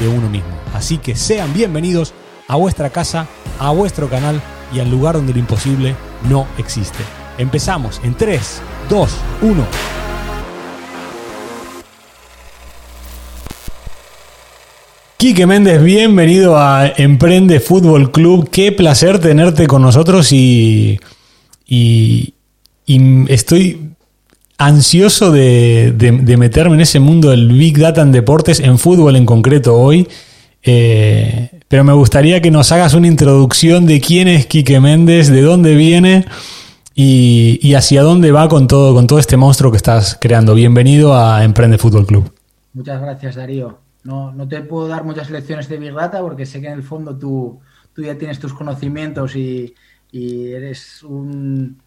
de uno mismo. Así que sean bienvenidos a vuestra casa, a vuestro canal y al lugar donde lo imposible no existe. Empezamos en 3, 2, 1. Quique Méndez, bienvenido a Emprende Fútbol Club. Qué placer tenerte con nosotros y, y, y estoy ansioso de, de, meterme en ese mundo del Big Data en deportes, en fútbol en concreto hoy. Eh, pero me gustaría que nos hagas una introducción de quién es Quique Méndez, de dónde viene y, y, hacia dónde va con todo, con todo este monstruo que estás creando. Bienvenido a Emprende Fútbol Club. Muchas gracias, Darío. No, no te puedo dar muchas lecciones de Big Data porque sé que en el fondo tú, tú ya tienes tus conocimientos y, y eres un,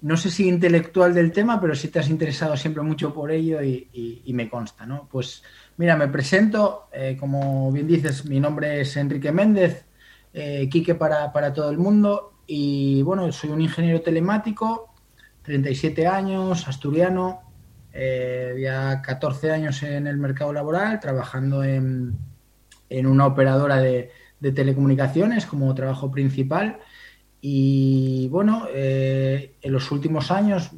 no sé si intelectual del tema, pero sí te has interesado siempre mucho por ello y, me consta, ¿no? Pues mira, me presento, eh, como bien dices, mi nombre es Enrique Méndez, eh, Quique para, para, todo el mundo y bueno, soy un ingeniero telemático, 37 años, asturiano, eh, ya 14 años en el mercado laboral, trabajando en, en una operadora de, de telecomunicaciones como trabajo principal. Y bueno, eh, en los últimos años,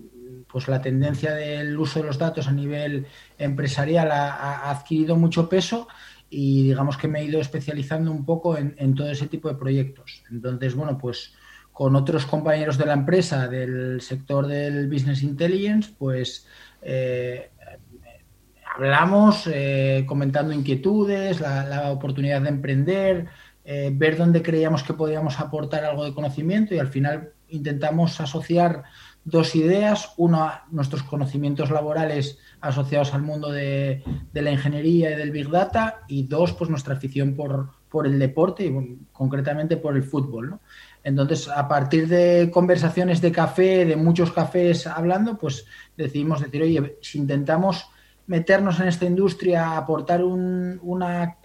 pues la tendencia del uso de los datos a nivel empresarial ha, adquirido mucho peso y digamos que me he ido especializando un poco en, todo ese tipo de proyectos. Entonces, bueno, pues con otros compañeros de la empresa del sector del Business Intelligence, pues eh, hablamos eh, comentando inquietudes, la oportunidad de emprender, eh, ver dónde creíamos que podíamos aportar algo de conocimiento y al final intentamos asociar dos ideas, una, nuestros conocimientos laborales asociados al mundo de, la ingeniería y del Big Data y dos, pues nuestra afición por, el deporte y concretamente por el fútbol. Entonces, a partir de conversaciones de café, de muchos cafés hablando, pues decidimos decir, oye, si intentamos meternos en esta industria, aportar un, una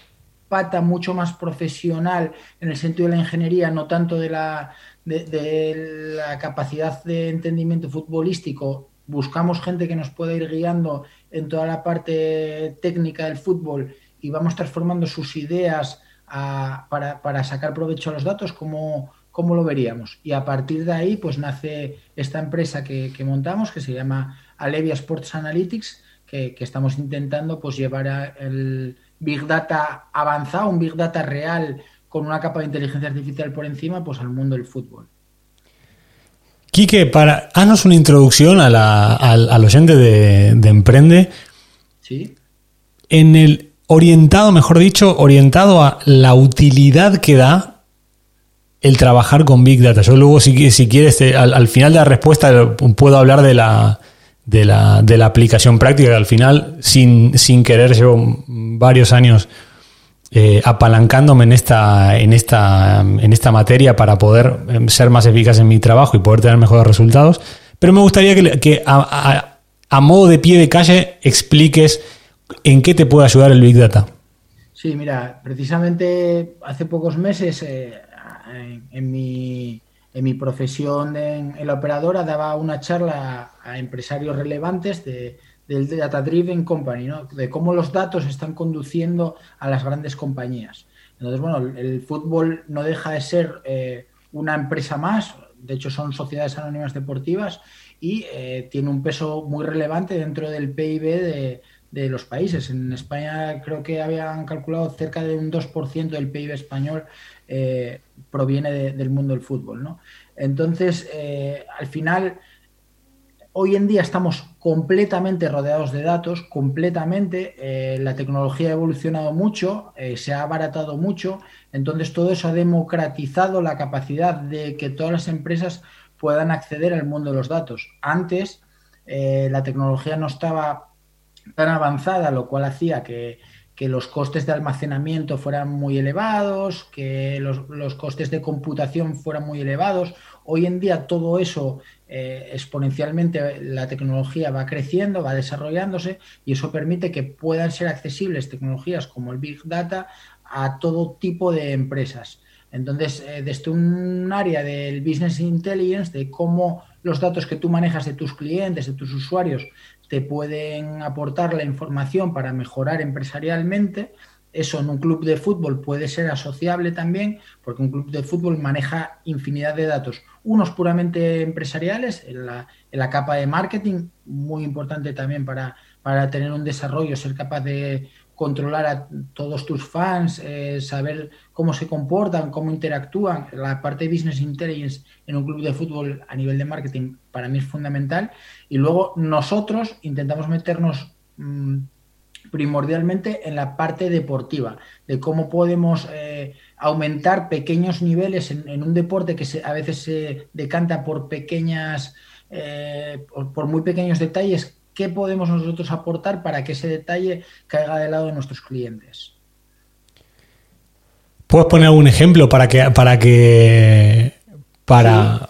pata mucho más profesional en el sentido de la ingeniería, no tanto de la, de, la capacidad de entendimiento futbolístico. Buscamos gente que nos pueda ir guiando en toda la parte técnica del fútbol y vamos transformando sus ideas a, para, para, sacar provecho a los datos, como, como lo veríamos. Y a partir de ahí, pues nace esta empresa que, que montamos, que se llama Alevia Sports Analytics, que, que estamos intentando pues llevar a el, Big Data avanzado, un Big Data real con una capa de inteligencia artificial por encima, pues al mundo del fútbol. Quique, para, haznos una introducción a la, al, al, oyente de, de, Emprende. Sí. En el orientado, mejor dicho, orientado a la utilidad que da el trabajar con Big Data. Yo luego, si, si quieres, al, al final de la respuesta puedo hablar de la, de la, de la aplicación práctica, que al final, sin, sin querer, llevo varios años eh, apalancándome en esta, en, esta, en esta materia para poder ser más eficaz en mi trabajo y poder tener mejores resultados. Pero me gustaría que, que a, a, a, modo de pie de calle expliques en qué te puede ayudar el Big Data. Sí, mira, precisamente hace pocos meses eh, en mi en mi profesión en, en, la operadora daba una charla a, empresarios relevantes de, del Data Driven Company, ¿no? de cómo los datos están conduciendo a las grandes compañías. Entonces, bueno, el, el fútbol no deja de ser eh, una empresa más, de hecho son sociedades anónimas deportivas y eh, tiene un peso muy relevante dentro del PIB de, de, los países. En España creo que habían calculado cerca de un 2% del PIB español eh, proviene de, del mundo del fútbol. ¿no? Entonces, eh, al final, hoy en día estamos completamente rodeados de datos, completamente, eh, la tecnología ha evolucionado mucho, se ha abaratado mucho, entonces todo eso ha democratizado la capacidad de que todas las empresas puedan acceder al mundo de los datos. Antes, la tecnología no estaba tan avanzada, lo cual hacía que los costes de almacenamiento fueran muy elevados, que los, costes de computación fueran muy elevados. Hoy en día todo eso eh, exponencialmente, la tecnología va creciendo, va desarrollándose y eso permite que puedan ser accesibles tecnologías como el Big Data a todo tipo de empresas. Entonces, eh, desde un área del business intelligence, de cómo los datos que tú manejas de tus clientes, de tus usuarios, te pueden aportar la información para mejorar empresarialmente. Eso en un club de fútbol puede ser asociable también, porque un club de fútbol maneja infinidad de datos, unos puramente empresariales, en la, en la capa de marketing, muy importante también para, para tener un desarrollo, ser capaz de controlar a todos tus fans, eh, saber cómo se comportan, cómo interactúan. La parte de business intelligence en un club de fútbol a nivel de marketing para mí es fundamental. Y luego nosotros intentamos meternos mm, primordialmente en la parte deportiva, de cómo podemos eh, aumentar pequeños niveles en, un deporte que a veces se decanta por pequeñas, eh, por muy pequeños detalles qué podemos nosotros aportar para que ese detalle caiga del lado de nuestros clientes. ¿Puedes poner algún ejemplo para que para que para,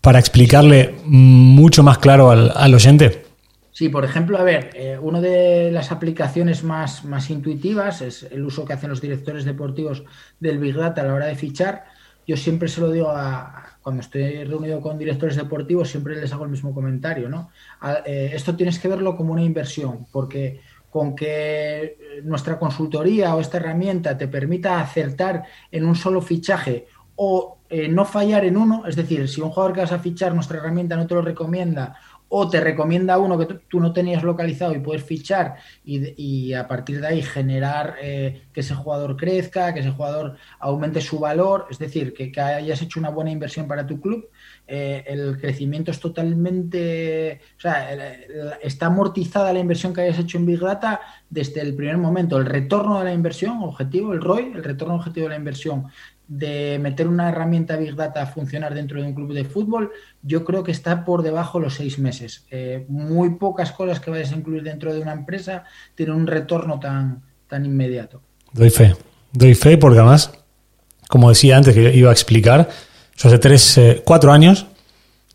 para explicarle mucho más claro al, oyente? Sí, por ejemplo, a ver, eh, una de las aplicaciones más, más intuitivas es el uso que hacen los directores deportivos del Big Data a la hora de fichar. Yo siempre se lo digo a, cuando estoy reunido con directores deportivos, siempre les hago el mismo comentario, ¿no? Eh, esto tienes que verlo como una inversión, porque con que nuestra consultoría o esta herramienta te permita acertar en un solo fichaje o eh, no fallar en uno, es decir, si un jugador que vas a fichar nuestra herramienta no te lo recomienda o te recomienda uno que tú no tenías localizado y puedes fichar y, a partir de ahí generar eh, que ese jugador crezca, que ese jugador aumente su valor, es decir, que, hayas hecho una buena inversión para tu club, eh, el crecimiento es totalmente, o sea, está amortizada la inversión que hayas hecho en Big Data desde el primer momento. El retorno de la inversión, objetivo, el ROI, el retorno objetivo de la inversión de meter una herramienta Big Data a funcionar dentro de un club de fútbol, yo creo que está por debajo de los seis meses. Eh, muy pocas cosas que vayas a incluir dentro de una empresa tienen un retorno tan, tan inmediato. Doy fe, doy fe porque además, como decía antes que iba a explicar, yo hace tres, eh, cuatro años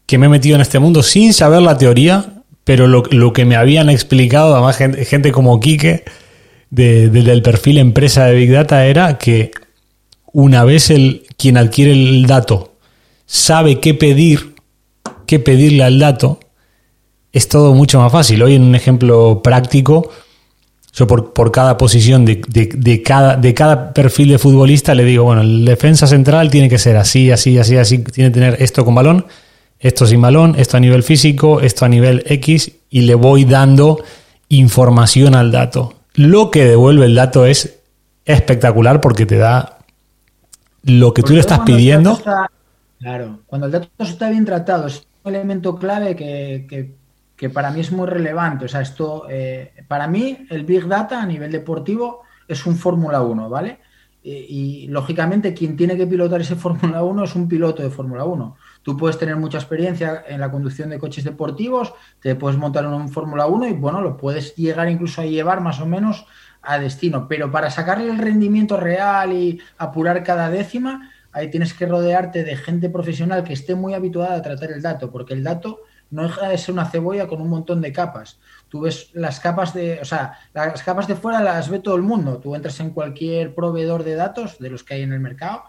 que me he metido en este mundo sin saber la teoría, pero lo, que me habían explicado, además gente, como Quique, del perfil empresa de Big Data, era que una vez el, quien adquiere el dato sabe qué pedir, qué pedirle al dato, es todo mucho más fácil. Hoy en un ejemplo práctico, yo por, por cada posición de, de, cada, de cada perfil de futbolista le digo, bueno, el defensa central tiene que ser así, así, así, así, tiene que tener esto con balón, esto sin balón, esto a nivel físico, esto a nivel X, y le voy dando información al dato. Lo que devuelve el dato es espectacular porque te da lo que tú le estás pidiendo. claro, cuando el dato está bien tratado, es un elemento clave que, para mí es muy relevante. O sea, esto, eh, para mí, el Big Data a nivel deportivo es un Fórmula 1, ¿vale? Y, lógicamente quien tiene que pilotar ese Fórmula 1 es un piloto de Fórmula 1. Tú puedes tener mucha experiencia en la conducción de coches deportivos, te puedes montar en un Fórmula 1 y bueno, lo puedes llegar incluso a llevar más o menos a destino, pero para sacarle el rendimiento real y apurar cada décima, ahí tienes que rodearte de gente profesional que esté muy habituada a tratar el dato, porque el dato no deja de ser una cebolla con un montón de capas. Tú ves las capas de, o sea, las capas de fuera las ve todo el mundo. Tú entras en cualquier proveedor de datos de los que hay en el mercado,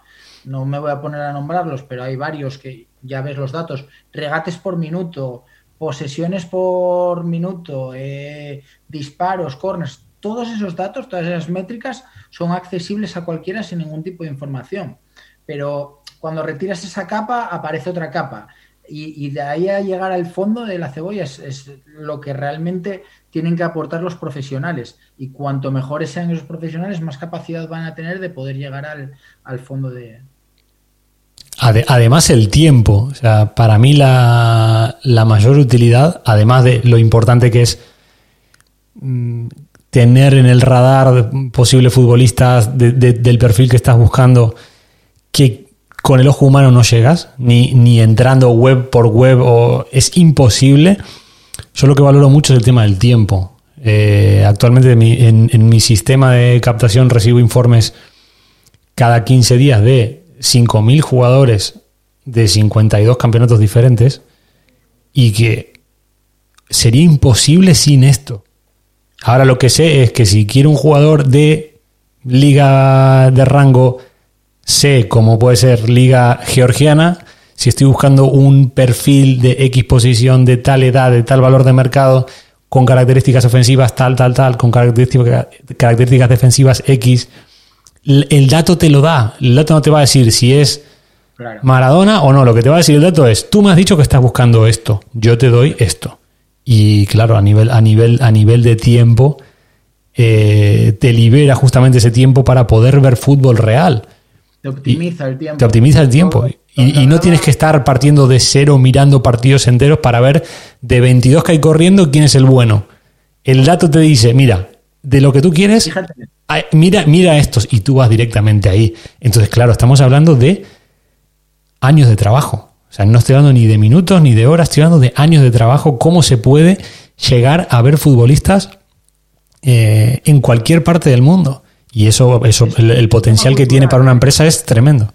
no me voy a poner a nombrarlos, pero hay varios que ya ves los datos, regates por minuto, posesiones por minuto, eh, disparos, corners, todos esos datos, todas esas métricas son accesibles a cualquiera sin ningún tipo de información. Pero cuando retiras esa capa, aparece otra capa. Y, de ahí a llegar al fondo de la cebolla es, lo que realmente tienen que aportar los profesionales. Y cuanto mejores sean esos profesionales, más capacidad van a tener de poder llegar al, fondo de, Además, el tiempo. O sea, para mí la, la, mayor utilidad, además de lo importante que es mm, tener en el radar posibles futbolistas del perfil que estás buscando que con el ojo humano no llegas, ni, ni entrando web por web, o es imposible. Yo lo que valoro mucho es el tema del tiempo. Eh, actualmente en, en, mi sistema de captación recibo informes cada 15 días de 5.000 jugadores de 52 campeonatos diferentes y que sería imposible sin esto. Ahora lo que sé es que si quiero un jugador de liga de rango C, como puede ser liga georgiana, si estoy buscando un perfil de X posición, de tal edad, de tal valor de mercado, con características ofensivas tal, tal, tal, con características, características defensivas X, el dato te lo da. El dato no te va a decir si es Maradona o no. Lo que te va a decir el dato es, tú me has dicho que estás buscando esto, yo te doy esto. Y claro, a nivel, a nivel, a nivel de tiempo, eh, te libera justamente ese tiempo para poder ver fútbol real. Te optimiza el tiempo. Te optimiza el tiempo. Y, no tienes que estar partiendo de cero mirando partidos enteros para ver de 22 que hay corriendo quién es el bueno. El dato te dice, mira, de lo que tú quieres, mira, mira estos y tú vas directamente ahí. Entonces, claro, estamos hablando de años de trabajo. O sea, no estoy hablando ni de minutos ni de horas, estoy hablando de años de trabajo, cómo se puede llegar a ver futbolistas eh, en cualquier parte del mundo. Y eso, eso el, potencial que tiene para una empresa es tremendo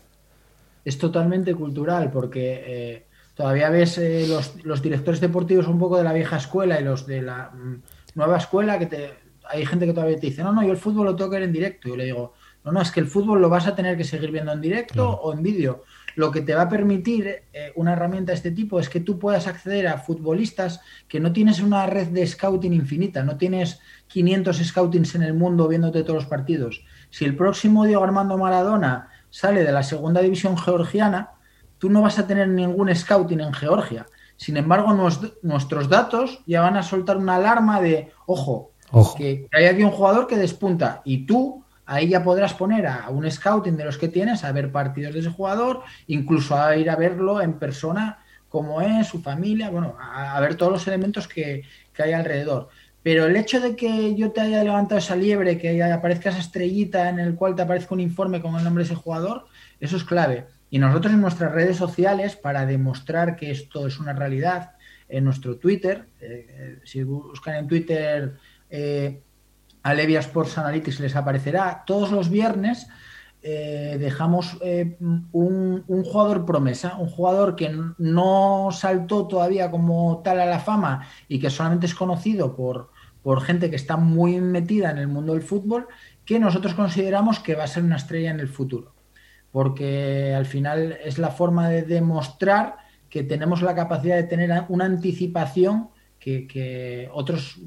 es totalmente cultural, porque eh, todavía ves eh, los, directores deportivos un poco de la vieja escuela y los de la mm, nueva escuela, que te, hay gente que todavía te dice, no, no, yo el fútbol lo tengo que ver en directo. Yo le digo, no, no, es que el fútbol lo vas a tener que seguir viendo en directo o en vídeo. Lo que te va a permitir eh, una herramienta de este tipo es que tú puedas acceder a futbolistas que no tienes una red de scouting infinita, no tienes 500 scoutings en el mundo viéndote todos los partidos. Si el próximo Diego Armando Maradona sale de la segunda división georgiana, tú no vas a tener ningún scouting en Georgia. Sin embargo, nuestros datos ya van a soltar una alarma de, ojo, que hay aquí un jugador que despunta y tú ahí ya podrás poner a un scouting de los que tienes a ver partidos de ese jugador, incluso a ir a verlo en persona, cómo es, su familia, bueno, a, ver todos los elementos que, que hay alrededor. Pero el hecho de que yo te haya levantado esa liebre, que aparezca esa estrellita en el cual te aparezca un informe con el nombre de ese jugador, eso es clave. Y nosotros en nuestras redes sociales, para demostrar que esto es una realidad, en nuestro Twitter, eh, eh, si buscan en Twitter eh, Alevia Sports Analytics les aparecerá, todos los viernes eh, dejamos un, un, jugador promesa, un jugador que no saltó todavía como tal a la fama y que solamente es conocido por, por gente que está muy metida en el mundo del fútbol, que nosotros consideramos que va a ser una estrella en el futuro. Porque al final es la forma de demostrar que tenemos la capacidad de tener una anticipación que, otros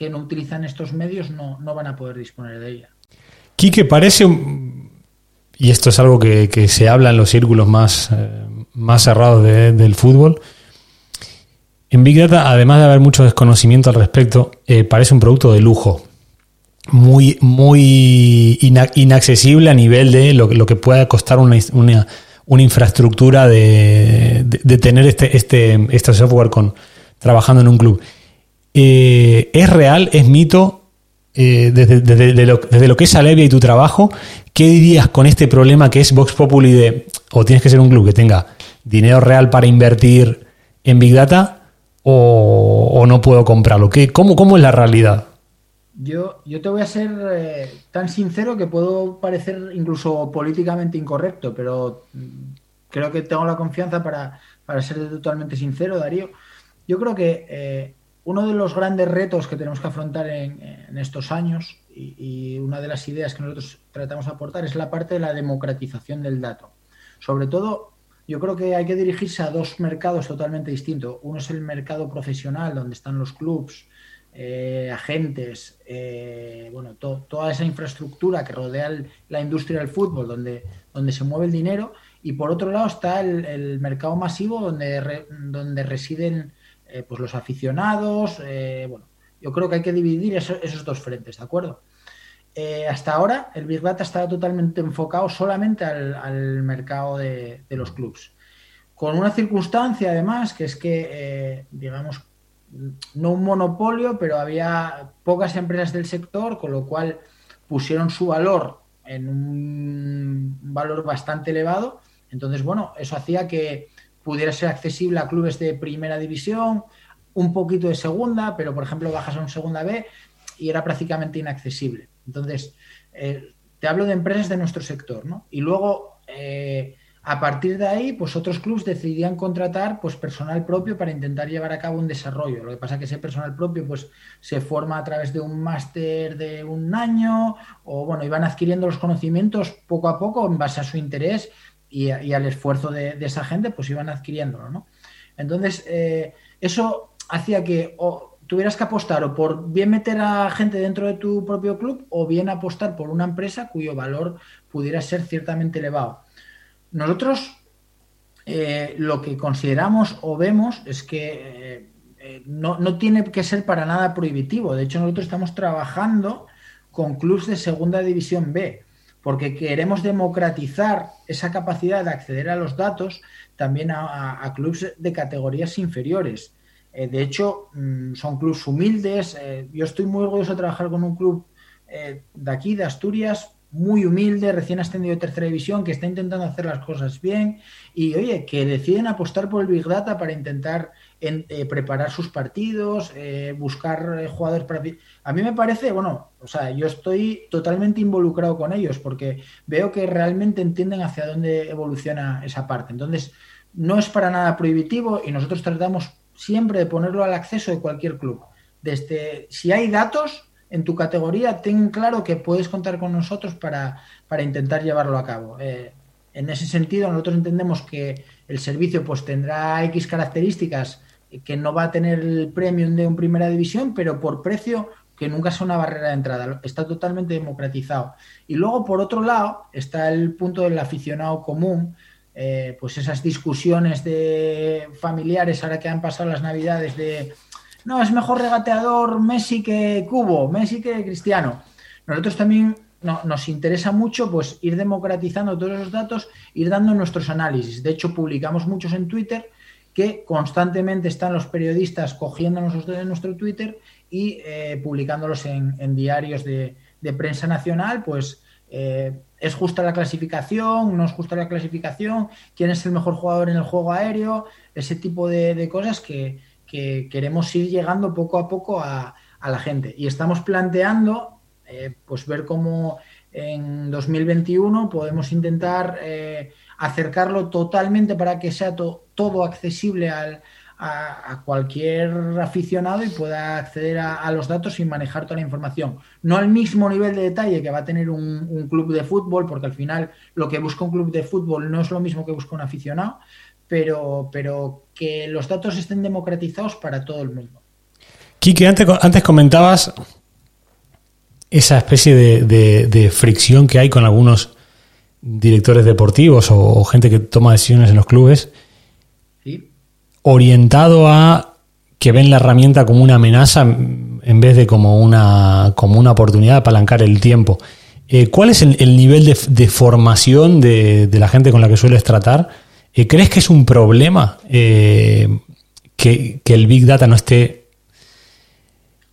que no utilizan estos medios no, van a poder disponer de ella. Quique, parece, y esto es algo que, se habla en los círculos más, eh, más cerrados del fútbol, en Big Data, además de haber mucho desconocimiento al respecto, eh, parece un producto de lujo. Muy, muy inaccesible a nivel de lo, que pueda costar una, infraestructura de, tener este, este, este software con, trabajando en un club. Eh, ¿Es real? ¿Es mito? Eh, desde, lo, que es Alevia y tu trabajo, ¿qué dirías con este problema que es Vox Populi de o tienes que ser un club que tenga dinero real para invertir en Big Data o, no puedo comprarlo? ¿Qué, cómo, ¿Cómo es la realidad? Yo, yo te voy a ser eh, tan sincero que puedo parecer incluso políticamente incorrecto, pero mm, creo que tengo la confianza para, ser totalmente sincero, Darío. Yo creo que uno de los grandes retos que tenemos que afrontar en, estos años y, una de las ideas que nosotros tratamos de aportar es la parte de la democratización del dato. Sobre todo yo creo que hay que dirigirse a dos mercados totalmente distintos. Uno es el mercado profesional, donde están los clubs, eh, agentes, eh, bueno, toda esa infraestructura que rodea la industria del fútbol, donde, donde se mueve el dinero. Y por otro lado está el, mercado masivo, donde, donde residen eh, pues los aficionados. bueno, yo creo que hay que dividir esos dos frentes, ¿de acuerdo? Eh, hasta ahora el Big Data estaba totalmente enfocado solamente al, mercado de, los clubs. Con una circunstancia además, que es que, eh, digamos, no un monopolio, pero había pocas empresas del sector, con lo cual pusieron su valor en un valor bastante elevado. Entonces, bueno, eso hacía que pudiera ser accesible a clubes de primera división, un poquito de segunda, pero por ejemplo bajas a un segunda B y era prácticamente inaccesible. Entonces, eh, te hablo de empresas de nuestro sector, ¿no? Y luego, eh, a partir de ahí, pues otros clubes decidían contratar pues personal propio para intentar llevar a cabo un desarrollo. Lo que pasa es que ese personal propio pues se forma a través de un máster de un año o bueno, iban adquiriendo los conocimientos poco a poco en base a su interés y, al esfuerzo de, esa gente, pues iban adquiriéndolo, ¿no? Entonces, eh, eso hacía que tuvieras que apostar o por bien meter a gente dentro de tu propio club o bien apostar por una empresa cuyo valor pudiera ser ciertamente elevado. Nosotros eh, lo que consideramos o vemos es que eh, no, no, tiene que ser para nada prohibitivo. De hecho, nosotros estamos trabajando con clubes de segunda división B, porque queremos democratizar esa capacidad de acceder a los datos también a, a clubes de categorías inferiores. Eh, de hecho, mm, son clubes humildes. Eh, yo estoy muy orgulloso de trabajar con un club eh, de aquí, de Asturias, muy humilde, recién ascendido de tercera división, que está intentando hacer las cosas bien y, oye, que deciden apostar por el Big Data para intentar preparar sus partidos, buscar jugadores para... A mí me parece, bueno, o sea, yo estoy totalmente involucrado con ellos porque veo que realmente entienden hacia dónde evoluciona esa parte. Entonces, no es para nada prohibitivo y nosotros tratamos siempre de ponerlo al acceso de cualquier club. Desde, si hay datos en tu categoría, ten claro que puedes contar con nosotros para, para intentar llevarlo a cabo. Eh, en ese sentido, nosotros entendemos que el servicio pues tendrá X características que no va a tener el premium de un primera división, pero por precio que nunca sea una barrera de entrada, está totalmente democratizado. Y luego, por otro lado, está el punto del aficionado común, eh, pues esas discusiones de familiares ahora que han pasado las navidades de no, es mejor regateador Messi que Cubo, Messi que Cristiano. Nosotros también nos interesa mucho pues ir democratizando todos esos datos, ir dando nuestros análisis. De hecho, publicamos muchos en Twitter que constantemente están los periodistas cogiendo de nuestro Twitter y eh, publicándolos en, diarios de, prensa nacional, pues eh, ¿Es justa la clasificación? ¿No es justa la clasificación? ¿Quién es el mejor jugador en el juego aéreo? Ese tipo de, cosas que, queremos ir llegando poco a poco a, la gente. Y estamos planteando, eh, pues ver cómo en 2021 podemos intentar acercarlo totalmente para que sea todo accesible al, a, cualquier aficionado y pueda acceder a, los datos y manejar toda la información. No al mismo nivel de detalle que va a tener un, club de fútbol, porque al final lo que busca un club de fútbol no es lo mismo que busca un aficionado, pero, pero que los datos estén democratizados para todo el mundo. Quique, antes, antes comentabas esa especie de, fricción que hay con algunos directores deportivos o gente que toma decisiones en los clubes orientado a que ven la herramienta como una amenaza en vez de como una, como una oportunidad de apalancar el tiempo. Eh, ¿Cuál es el, nivel de, formación de, la gente con la que sueles tratar? Eh, ¿Crees que es un problema eh, que, el Big Data no esté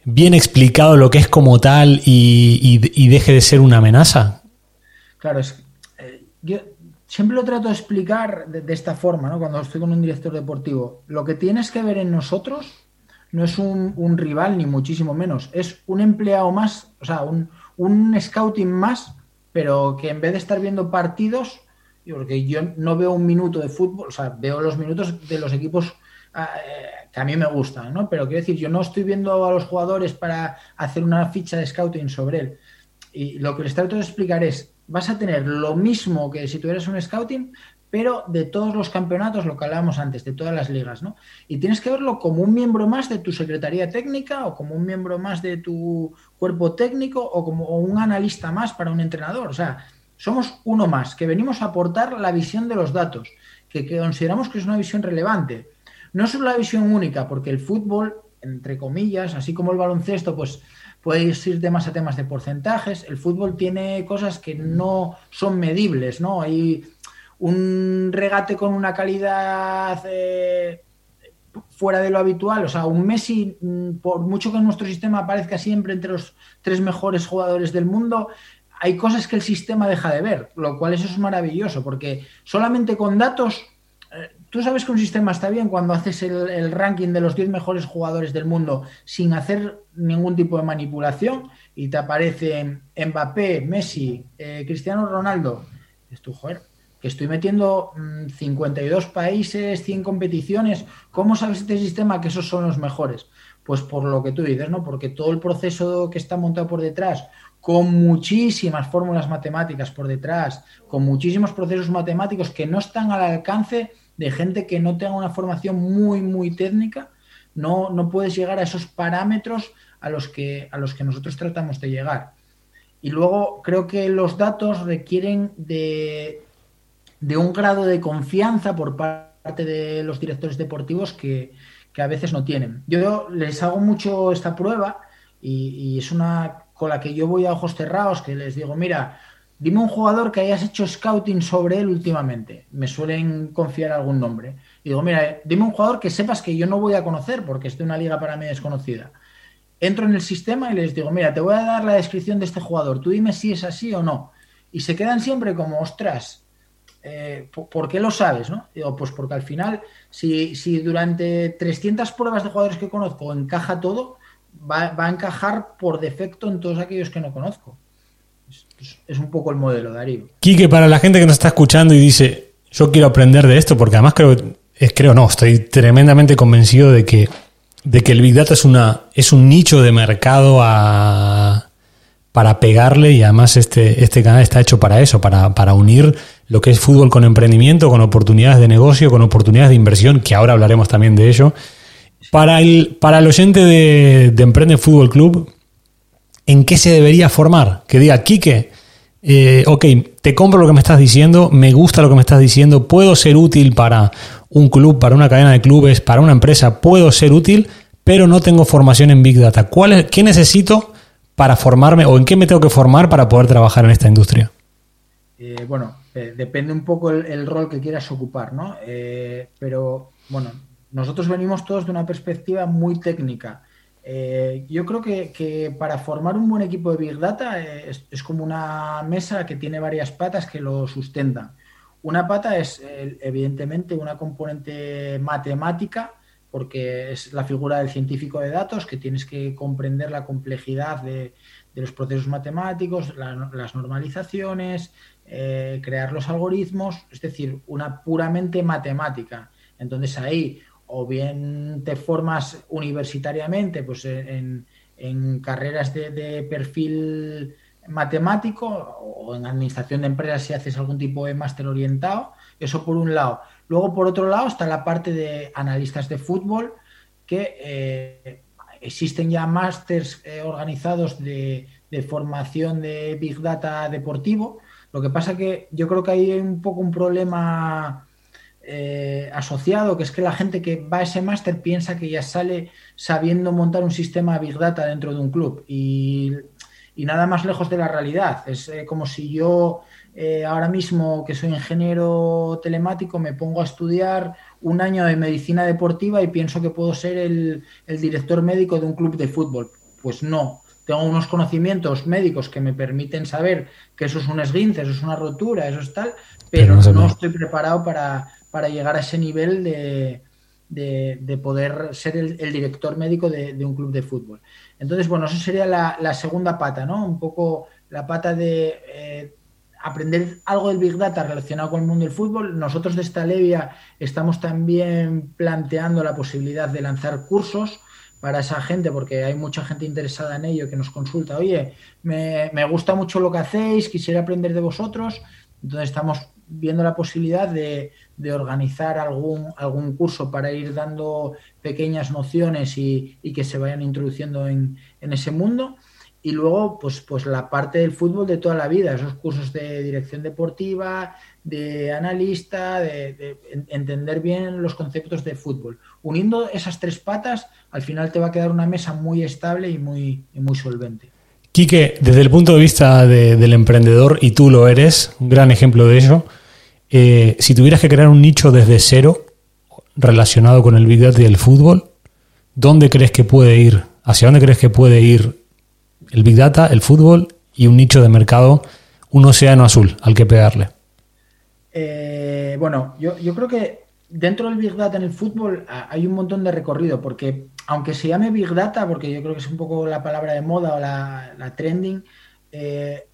bien explicado lo que es como tal y, deje de ser una amenaza? Claro, es, yo siempre lo trato de explicar de, esta forma, ¿no? Cuando estoy con un director deportivo. Lo que tienes que ver en nosotros no es un, rival, ni muchísimo menos. Es un empleado más, o sea, un, scouting más, pero que en vez de estar viendo partidos, porque yo no veo un minuto de fútbol, o sea, veo los minutos de los equipos ah, eh, que a mí me gustan, ¿no? Pero quiero decir, yo no estoy viendo a los jugadores para hacer una ficha de scouting sobre él. Y lo que les trato de explicar es, vas a tener lo mismo que si tuvieras un scouting, pero de todos los campeonatos, lo que hablábamos antes, de todas las ligas, ¿no? Y tienes que verlo como un miembro más de tu secretaría técnica o como un miembro más de tu cuerpo técnico o como un analista más para un entrenador. O sea, somos uno más, que venimos a aportar la visión de los datos, que, que consideramos que es una visión relevante. No es una visión única, porque el fútbol, entre comillas, así como el baloncesto, pues puedes ir más a temas de porcentajes. El fútbol tiene cosas que no son medibles, ¿no? Hay un regate con una calidad eh, fuera de lo habitual. O sea, un Messi, mm, por mucho que nuestro sistema aparezca siempre entre los tres mejores jugadores del mundo, hay cosas que el sistema deja de ver, lo cual eso es maravilloso, porque solamente con datos tú sabes que un sistema está bien cuando haces el, ranking de los 10 mejores jugadores del mundo sin hacer ningún tipo de manipulación y te aparecen Mbappé, Messi, eh, Cristiano Ronaldo. Es tu joder, que estoy metiendo 52 mm, países, 100 competiciones. ¿Cómo sabes este sistema que esos son los mejores? Pues por lo que tú dices, ¿no? Porque todo el proceso que está montado por detrás, con muchísimas fórmulas matemáticas por detrás, con muchísimos procesos matemáticos que no están al alcance de gente que no tenga una formación muy, muy técnica, no, no puedes llegar a esos parámetros a los, que, a los que nosotros tratamos de llegar. Y luego creo que los datos requieren de, de un grado de confianza por parte de los directores deportivos que, a veces no tienen. Yo les hago mucho esta prueba y, y, es una con la que yo voy a ojos cerrados, que les digo, mira, Dime un jugador que hayas hecho scouting sobre él últimamente. Me suelen confiar algún nombre. Y digo, mira, dime un jugador que sepas que yo no voy a conocer porque es de una liga para mí desconocida. Entro en el sistema y les digo, mira, te voy a dar la descripción de este jugador. Tú dime si es así o no. Y se quedan siempre como, ostras, eh, ¿por qué lo sabes? ¿no? Digo, pues porque al final, si, si durante 300 pruebas de jugadores que conozco encaja todo, va a encajar por defecto en todos aquellos que no conozco. Es, un poco el modelo, Darío. Quique, para la gente que nos está escuchando y dice, yo quiero aprender de esto, porque además creo, creo no, estoy tremendamente convencido de que, de que el Big Data es, una, es un nicho de mercado para pegarle y además este, este canal está hecho para eso, para, para unir lo que es fútbol con emprendimiento, con oportunidades de negocio, con oportunidades de inversión, que ahora hablaremos también de ello. Para el, para el oyente de Emprende Fútbol Club, en qué se debería formar. Que diga, Quique, eh, ok, te compro lo que me estás diciendo, me gusta lo que me estás diciendo, puedo ser útil para un club, para una cadena de clubes, para una empresa, puedo ser útil, pero no tengo formación en Big Data. ¿Cuál es, ¿Qué necesito para formarme o en qué me tengo que formar para poder trabajar en esta industria? Eh, bueno, eh, depende un poco el, rol que quieras ocupar, ¿no? pero bueno, nosotros venimos todos de una perspectiva muy técnica. Eh, yo creo que, para formar un buen equipo de Big Data eh, es, como una mesa que tiene varias patas que lo sustentan. Una pata es, evidentemente, una componente matemática, porque es la figura del científico de datos, que tienes que comprender la complejidad de, los procesos matemáticos, las normalizaciones, eh, crear los algoritmos, es decir, una puramente matemática. Entonces ahí o bien te formas universitariamente pues en, carreras de, perfil matemático o en administración de empresas si haces algún tipo de máster orientado, eso por un lado. Luego, por otro lado, está la parte de analistas de fútbol, que eh, existen ya másters eh, organizados de, de, formación de Big Data deportivo. Lo que pasa que yo creo que hay un poco un problema eh, asociado, que es que la gente que va a ese máster piensa que ya sale sabiendo montar un sistema Big Data dentro de un club y, nada más lejos de la realidad. Es eh, como si yo eh, ahora mismo, que soy ingeniero telemático, me pongo a estudiar un año de medicina deportiva y pienso que puedo ser el, el director médico de un club de fútbol. Pues no, tengo unos conocimientos médicos que me permiten saber que eso es un esguince, eso es una rotura, eso es tal, pero, no, estoy preparado para, para llegar a ese nivel de, de, poder ser el, director médico de, un club de fútbol. Entonces, bueno, eso sería la, segunda pata, ¿no? Un poco la pata de eh, aprender algo del Big Data relacionado con el mundo del fútbol. Nosotros de esta Levia estamos también planteando la posibilidad de lanzar cursos para esa gente, porque hay mucha gente interesada en ello que nos consulta, oye, me, me gusta mucho lo que hacéis, quisiera aprender de vosotros. Entonces estamos viendo la posibilidad de, organizar algún, algún curso para ir dando pequeñas nociones y, que se vayan introduciendo en, ese mundo. Y luego, pues, pues la parte del fútbol de toda la vida, esos cursos de dirección deportiva, de analista, de, entender bien los conceptos de fútbol. Uniendo esas tres patas, al final te va a quedar una mesa muy estable y muy, y muy solvente. Quique, desde el punto de vista del emprendedor, y tú lo eres, un gran ejemplo de ello, eh, si tuvieras que crear un nicho desde cero relacionado con el Big Data y el fútbol, ¿dónde crees que puede ir? ¿Hacia dónde crees que puede ir el Big Data, el fútbol y un nicho de mercado, un océano azul al que pegarle? Eh, bueno, yo, creo que dentro del Big Data en el fútbol hay un montón de recorrido, porque aunque se llame Big Data, porque yo creo que es un poco la palabra de moda o la, trending, eh,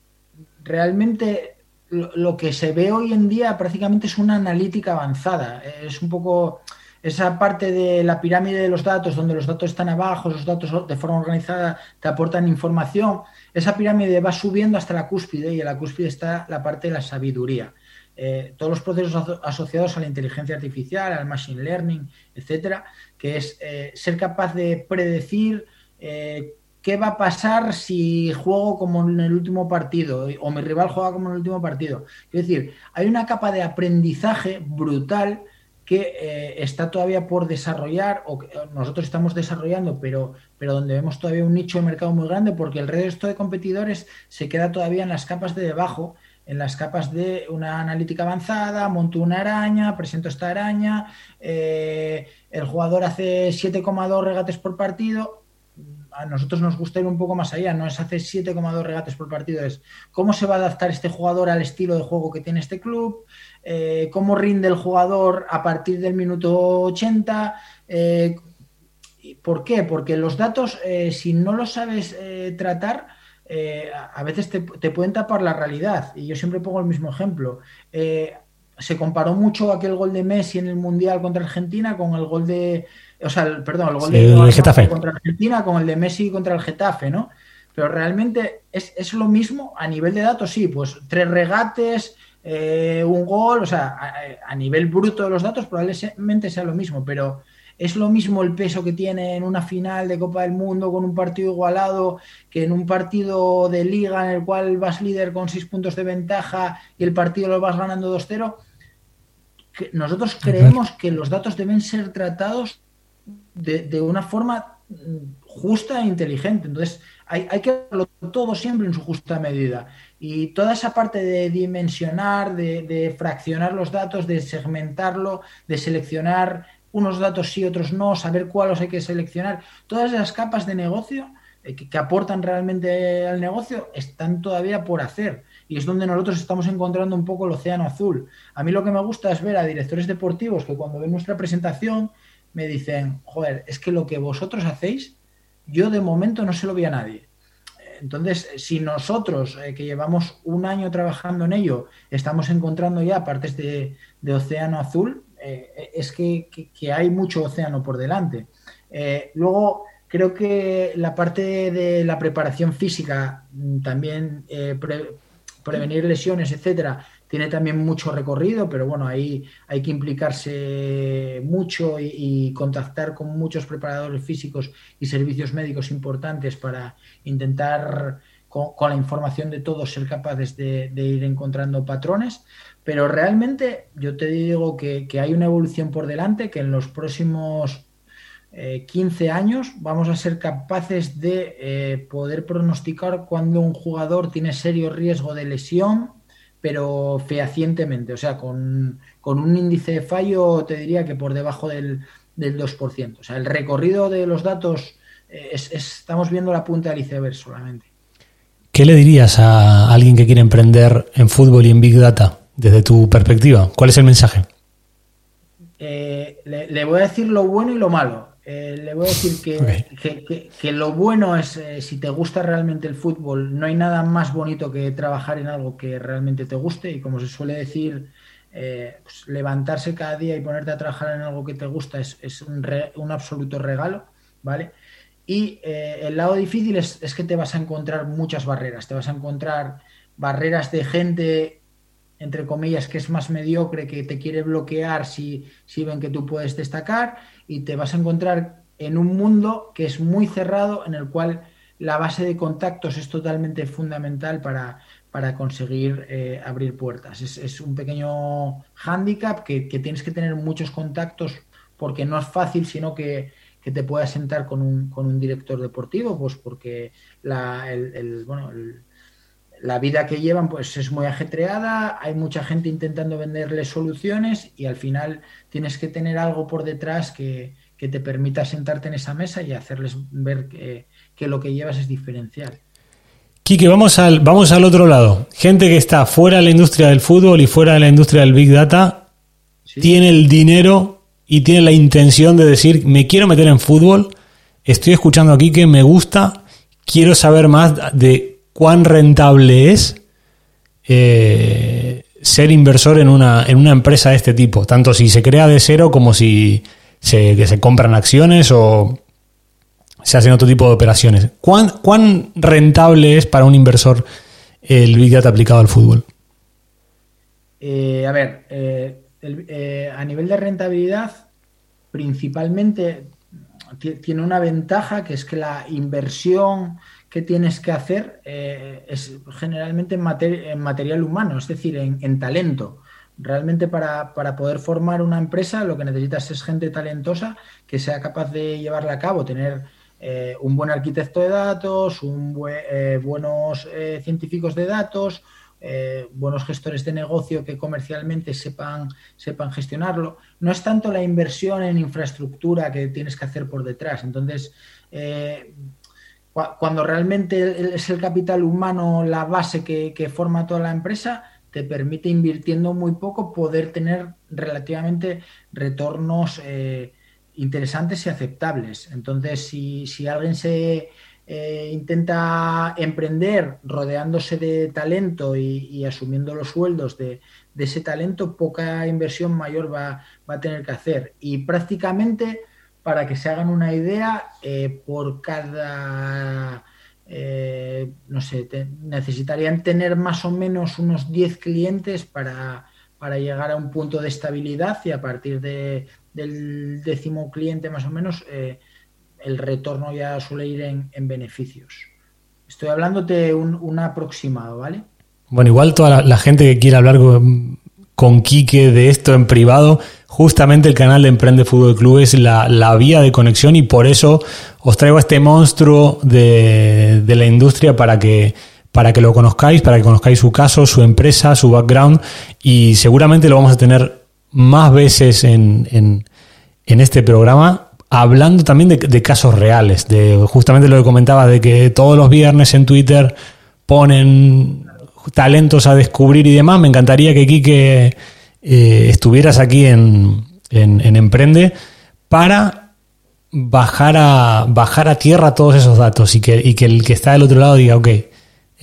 realmente lo, que se ve hoy en día prácticamente es una analítica avanzada. Es un poco esa parte de la pirámide de los datos, donde los datos están abajo, los datos de forma organizada te aportan información. Esa pirámide va subiendo hasta la cúspide y en la cúspide está la parte de la sabiduría. Eh, todos los procesos asociados a la inteligencia artificial, al machine learning, etcétera, que es eh, ser capaz de predecir eh, qué va a pasar si juego como en el último partido o mi rival juega como en el último partido. Es decir, hay una capa de aprendizaje brutal que está todavía por desarrollar o que nosotros estamos desarrollando, pero, pero donde vemos todavía un nicho de mercado muy grande porque el resto de competidores se queda todavía en las capas de debajo en las capas de una analítica avanzada, monto una araña, presento esta araña, eh, el jugador hace 7,2 regates por partido. A nosotros nos gusta ir un poco más allá, no es hacer 7,2 regates por partido, es cómo se va a adaptar este jugador al estilo de juego que tiene este club, eh, cómo rinde el jugador a partir del minuto 80. Eh, ¿Por qué? Porque los datos, si no los sabes tratar, eh, a veces te, pueden tapar la realidad. Y yo siempre pongo el mismo ejemplo. Eh, se comparó mucho aquel gol de Messi en el Mundial contra Argentina con el gol de. O sea, perdón, el gol de Getafe. contra Argentina con el de Messi contra el Getafe, ¿no? Pero realmente es, lo mismo a nivel de datos, sí, pues tres regates, eh, un gol, o sea, a, a, nivel bruto de los datos probablemente sea lo mismo, pero es lo mismo el peso que tiene en una final de Copa del Mundo con un partido igualado que en un partido de liga en el cual vas líder con seis puntos de ventaja y el partido lo vas ganando 2-0. Nosotros creemos que los datos deben ser tratados de, una forma justa e inteligente. Entonces, hay, hay, que verlo todo siempre en su justa medida. Y toda esa parte de dimensionar, de, de, fraccionar los datos, de segmentarlo, de seleccionar unos datos sí, otros no, saber cuáles hay que seleccionar. Todas esas capas de negocio eh, que, aportan realmente al negocio están todavía por hacer. Y es donde nosotros estamos encontrando un poco el océano azul. A mí lo que me gusta es ver a directores deportivos que cuando ven nuestra presentación me dicen, joder, es que lo que vosotros hacéis, yo de momento no se lo vi a nadie. Entonces, si nosotros, eh, que llevamos un año trabajando en ello, estamos encontrando ya partes de océano azul, eh, es que, hay mucho océano por delante. Eh, luego, creo que la parte de la preparación física, mm, también eh, prevenir lesiones, etcétera, tiene también mucho recorrido, pero bueno, ahí hay que implicarse mucho y, contactar con muchos preparadores físicos y servicios médicos importantes para intentar, con, la información de todos, ser capaces de ir encontrando patrones. Pero realmente yo te digo que, hay una evolución por delante, que en los próximos 15 eh, años vamos a ser capaces de eh, poder pronosticar cuando un jugador tiene serio riesgo de lesión, pero fehacientemente, o sea, con, un índice de fallo, te diría que por debajo del, 2%. O sea, el recorrido de los datos, eh, estamos viendo la punta del iceberg solamente. ¿Qué le dirías a alguien que quiere emprender en fútbol y en Big Data? desde tu perspectiva? ¿Cuál es el mensaje? Eh, le, voy a decir lo bueno y lo malo. Eh, le voy a decir que, que, lo bueno es, eh, si te gusta realmente el fútbol, no hay nada más bonito que trabajar en algo que realmente te guste y como se suele decir, pues levantarse cada día y ponerte a trabajar en algo que te gusta es, un, un, absoluto regalo, ¿vale? Y el lado difícil es, es que te vas a encontrar muchas barreras, te vas a encontrar barreras de gente entre comillas, que es más mediocre, que te quiere bloquear si, si ven que tú puedes destacar y te vas a encontrar en un mundo que es muy cerrado, en el cual la base de contactos es totalmente fundamental para, para conseguir eh, abrir puertas. Es, un pequeño hándicap que, tienes que tener muchos contactos porque no es fácil, sino que, te puedas sentar con un, con un director deportivo, pues porque la, el, bueno, el, la vida que llevan pues es muy ajetreada, hay mucha gente intentando venderles soluciones y al final tienes que tener algo por detrás que, te permita sentarte en esa mesa y hacerles ver que, lo que llevas es diferencial. Quique, vamos al, vamos al otro lado. Gente que está fuera de la industria del fútbol y fuera de la industria del Big Data, tiene el dinero y tiene la intención de decir, me quiero meter en fútbol, estoy escuchando aquí que me gusta, quiero saber más de cuán rentable es eh, ser inversor en una, en una empresa de este tipo, tanto si se crea de cero como si se, se compran acciones o se hacen otro tipo de operaciones. ¿Cuán, ¿Cuán rentable es para un inversor el Big Data aplicado al fútbol? Eh, a ver, eh, eh, a nivel de rentabilidad, principalmente tiene una ventaja que es que la inversión que tienes que hacer es generalmente en, material humano, es decir, en, talento. Realmente para, poder formar una empresa lo que necesitas es gente talentosa que sea capaz de llevarla a cabo, tener un buen arquitecto de datos, un buenos científicos de datos, eh, buenos gestores de negocio que comercialmente sepan, sepan gestionarlo. No es tanto la inversión en infraestructura que tienes que hacer por detrás. Entonces, eh, cuando realmente es el capital humano la base que, forma toda la empresa, te permite invirtiendo muy poco poder tener relativamente retornos eh, interesantes y aceptables. Entonces, si, si alguien se eh, intenta emprender rodeándose de talento y, asumiendo los sueldos de, ese talento, poca inversión mayor va, a tener que hacer. Y prácticamente, para que se hagan una idea, eh, por cada, eh, no sé, necesitarían tener más o menos unos 10 clientes para, llegar a un punto de estabilidad y a partir de, del décimo cliente más o menos el retorno ya suele ir en, beneficios. Estoy hablándote un, un, aproximado, ¿vale? Bueno, igual toda la, gente que quiera hablar con, Quique de esto en privado, justamente el canal de Emprende Fútbol Club es la, vía de conexión y por eso os traigo a este monstruo de, la industria para que para que lo conozcáis, para que conozcáis su caso, su empresa, su background y seguramente lo vamos a tener más veces en, en, en este programa hablando también de, casos reales, de justamente lo que comentaba, de que todos los viernes en Twitter ponen talentos a descubrir y demás. Me encantaría que Quique eh, estuvieras aquí en, Emprende para bajar a, bajar a tierra todos esos datos y que, y que el que está del otro lado diga, ok,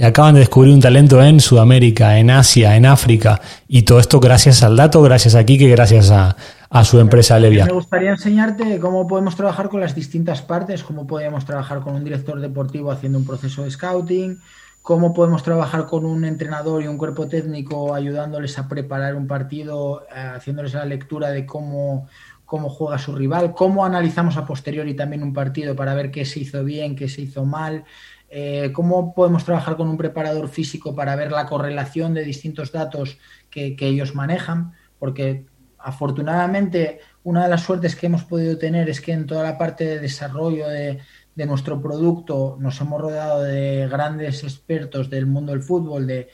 acaban de descubrir un talento en Sudamérica, en Asia, en África, y todo esto gracias al dato, gracias a Quique, gracias a, a su empresa Levia. Me gustaría enseñarte cómo podemos trabajar con las distintas partes, cómo podemos trabajar con un director deportivo haciendo un proceso de scouting, cómo podemos trabajar con un entrenador y un cuerpo técnico ayudándoles a preparar un partido, eh, haciéndoles la lectura de cómo, cómo juega su rival, cómo analizamos a posteriori también un partido para ver qué se hizo bien, qué se hizo mal, eh, cómo podemos trabajar con un preparador físico para ver la correlación de distintos datos que, ellos manejan, porque afortunadamente, una de las suertes que hemos podido tener es que en toda la parte de desarrollo de, nuestro producto nos hemos rodeado de grandes expertos del mundo del fútbol, de,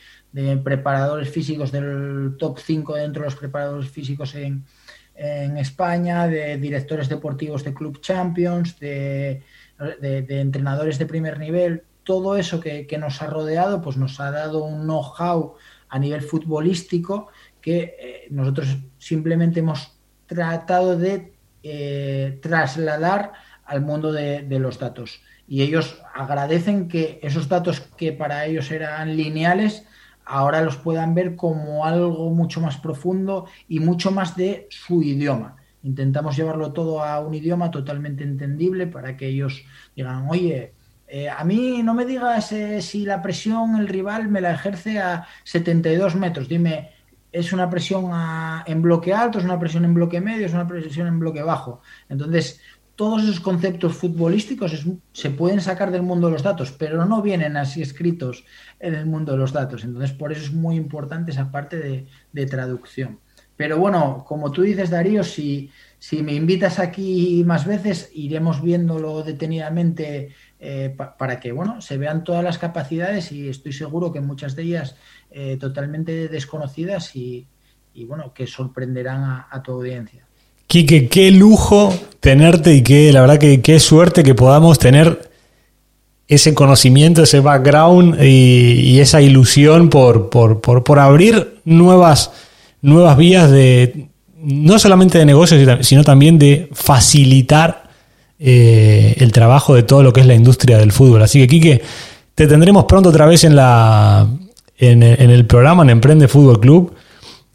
preparadores físicos del top 5 dentro de los preparadores físicos en, España, de directores deportivos de Club Champions, de, entrenadores de primer nivel. Todo eso que, que nos ha rodeado pues nos ha dado un know-how a nivel futbolístico que eh, nosotros simplemente hemos tratado de eh, trasladar al mundo de, los datos. Y ellos agradecen que esos datos que para ellos eran lineales, ahora los puedan ver como algo mucho más profundo y mucho más de su idioma. Intentamos llevarlo todo a un idioma totalmente entendible para que ellos digan, oye, eh, a mí no me digas si la presión el rival me la ejerce a 72 metros, dime es una presión en bloque alto, es una presión en bloque medio, es una presión en bloque bajo. Entonces, todos esos conceptos futbolísticos se pueden sacar del mundo de los datos, pero no vienen así escritos en el mundo de los datos. Entonces, por eso es muy importante esa parte de, traducción. Pero bueno, como tú dices, Darío, si, si me invitas aquí más veces, iremos viéndolo detenidamente eh, para que bueno, se vean todas las capacidades y estoy seguro que muchas de ellas eh, totalmente desconocidas y, bueno, que sorprenderán a, tu audiencia. Quique, qué lujo tenerte y qué, la verdad que qué suerte que podamos tener ese conocimiento, ese background y, esa ilusión por, por, abrir nuevas, nuevas vías de no solamente de negocios, sino también de facilitar eh, el trabajo de todo lo que es la industria del fútbol. Así que, Quique, te tendremos pronto otra vez en, la, en, el programa, en Emprende Fútbol Club.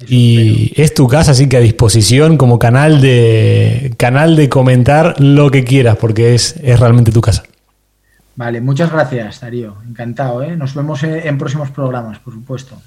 y es tu casa, así que a disposición como canal de, canal de comentar lo que quieras, porque es, es realmente tu casa. Vale, muchas gracias, Darío. Encantado, ¿eh? Nos vemos en próximos programas, por supuesto.